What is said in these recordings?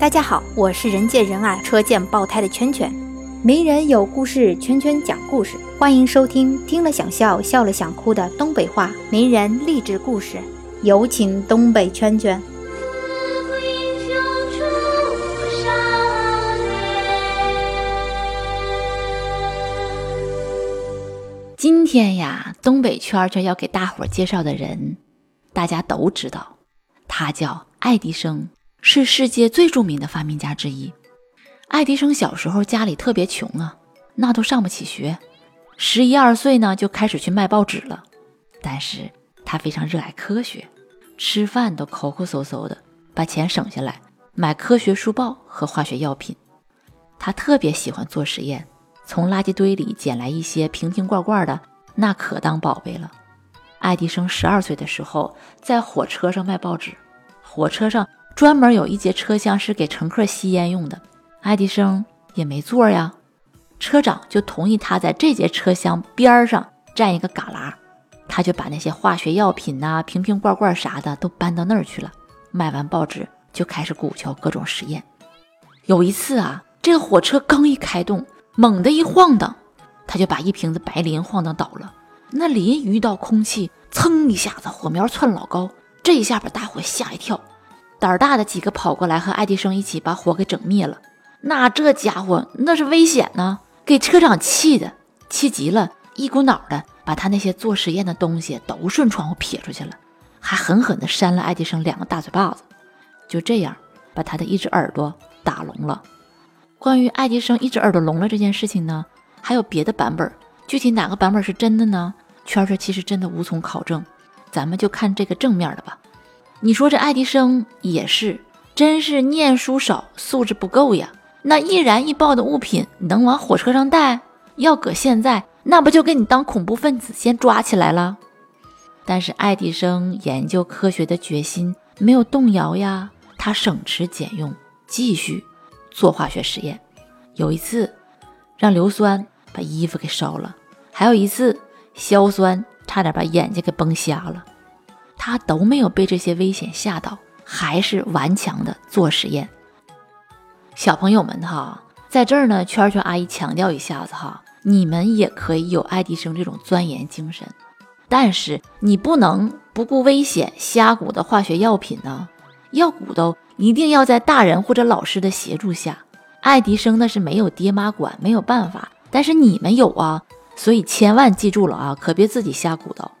大家好，我是人见人爱、车见爆胎的圈圈。名人有故事，圈圈讲故事，欢迎收听听了想笑、笑了想哭的东北话名人励志故事。有请东北圈圈。今天呀，东北圈圈要给大伙介绍的人，大家都知道，他叫爱迪生。是世界最著名的发明家之一。爱迪生小时候家里特别穷啊，那都上不起学。十一二岁呢，就开始去卖报纸了。但是他非常热爱科学，吃饭都抠抠搜搜的，把钱省下来买科学书报和化学药品。他特别喜欢做实验，从垃圾堆里捡来一些瓶瓶罐罐的，那可当宝贝了。爱迪生十二岁的时候，在火车上卖报纸，火车上。专门有一节车厢是给乘客吸烟用的，爱迪生也没座呀，车长就同意他在这节车厢边上占一个旮旯，他就把那些化学药品呐、瓶瓶罐罐啥的都搬到那儿去了。卖完报纸就开始鼓敲各种实验。有一次啊，这个火车刚一开动，猛地一晃荡，他就把一瓶子白磷晃荡倒了。那磷遇到空气，噌一下子火苗窜老高，这一下把大伙吓一跳。胆儿大的几个跑过来和爱迪生一起把火给整灭了。那这家伙那是危险呢，给车长气的，气急了，一股脑的把他那些做实验的东西都顺窗户撇出去了，还狠狠地扇了爱迪生两个大嘴巴子，就这样把他的一只耳朵打聋了。关于爱迪生一只耳朵聋了这件事情呢，还有别的版本，具体哪个版本是真的呢？圈圈其实真的无从考证，咱们就看这个正面的吧。你说这爱迪生也是，真是念书少，素质不够呀！那易燃易爆的物品能往火车上带？要搁现在，那不就给你当恐怖分子先抓起来了？但是爱迪生研究科学的决心没有动摇呀，他省吃俭用，继续做化学实验。有一次让硫酸把衣服给烧了，还有一次硝酸差点把眼睛给崩瞎了。他都没有被这些危险吓到，还是顽强的做实验。小朋友们哈，在这儿呢，圈圈阿姨强调一下子哈，你们也可以有爱迪生这种钻研精神，但是你不能不顾危险瞎鼓捣化学药品呢。要鼓捣，一定要在大人或者老师的协助下。爱迪生那是没有爹妈管，没有办法，但是你们有啊，所以千万记住了啊，可别自己瞎鼓捣。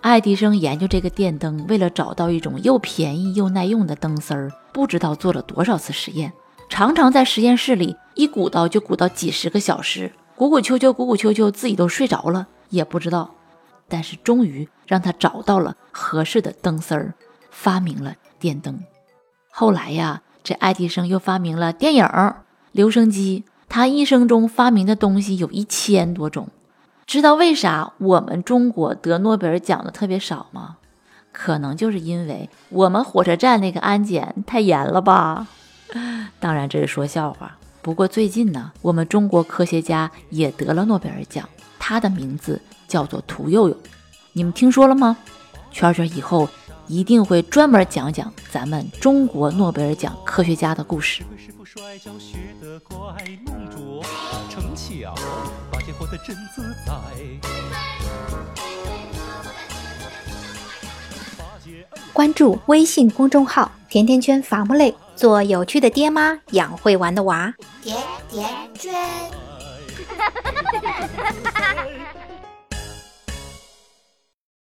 爱迪生研究这个电灯，为了找到一种又便宜又耐用的灯丝儿，不知道做了多少次实验，常常在实验室里一鼓捣就鼓捣几十个小时，鼓鼓秋秋，鼓鼓秋秋，自己都睡着了，也不知道。但是终于让他找到了合适的灯丝儿，发明了电灯。后来呀，这爱迪生又发明了电影、留声机。他一生中发明的东西有一千多种。知道为啥我们中国得诺贝尔奖的特别少吗？可能就是因为我们火车站那个安检太严了吧。当然这是说笑话。不过最近呢，我们中国科学家也得了诺贝尔奖，他的名字叫做屠呦呦。你们听说了吗？圈圈以后一定会专门讲讲咱们中国诺贝尔奖科学家的故事。活得真自在。关注微信公众号“甜甜圈伐木累”，做有趣的爹妈，养会玩的娃。甜甜圈。